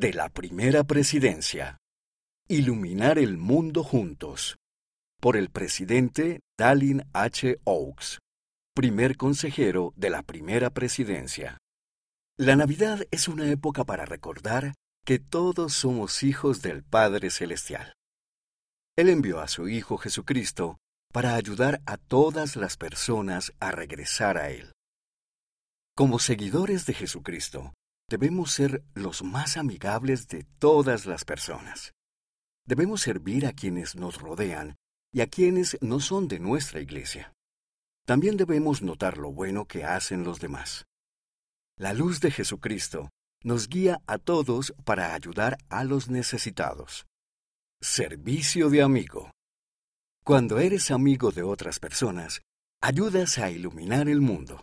de la primera presidencia. Iluminar el mundo juntos. Por el presidente Dallin H. Oaks, primer consejero de la primera presidencia. La Navidad es una época para recordar que todos somos hijos del Padre Celestial. Él envió a su Hijo Jesucristo para ayudar a todas las personas a regresar a Él. Como seguidores de Jesucristo, debemos ser los más amigables de todas las personas. Debemos servir a quienes nos rodean y a quienes no son de nuestra iglesia. También debemos notar lo bueno que hacen los demás. La luz de Jesucristo nos guía a todos para ayudar a los necesitados. Servicio de amigo. Cuando eres amigo de otras personas, ayudas a iluminar el mundo.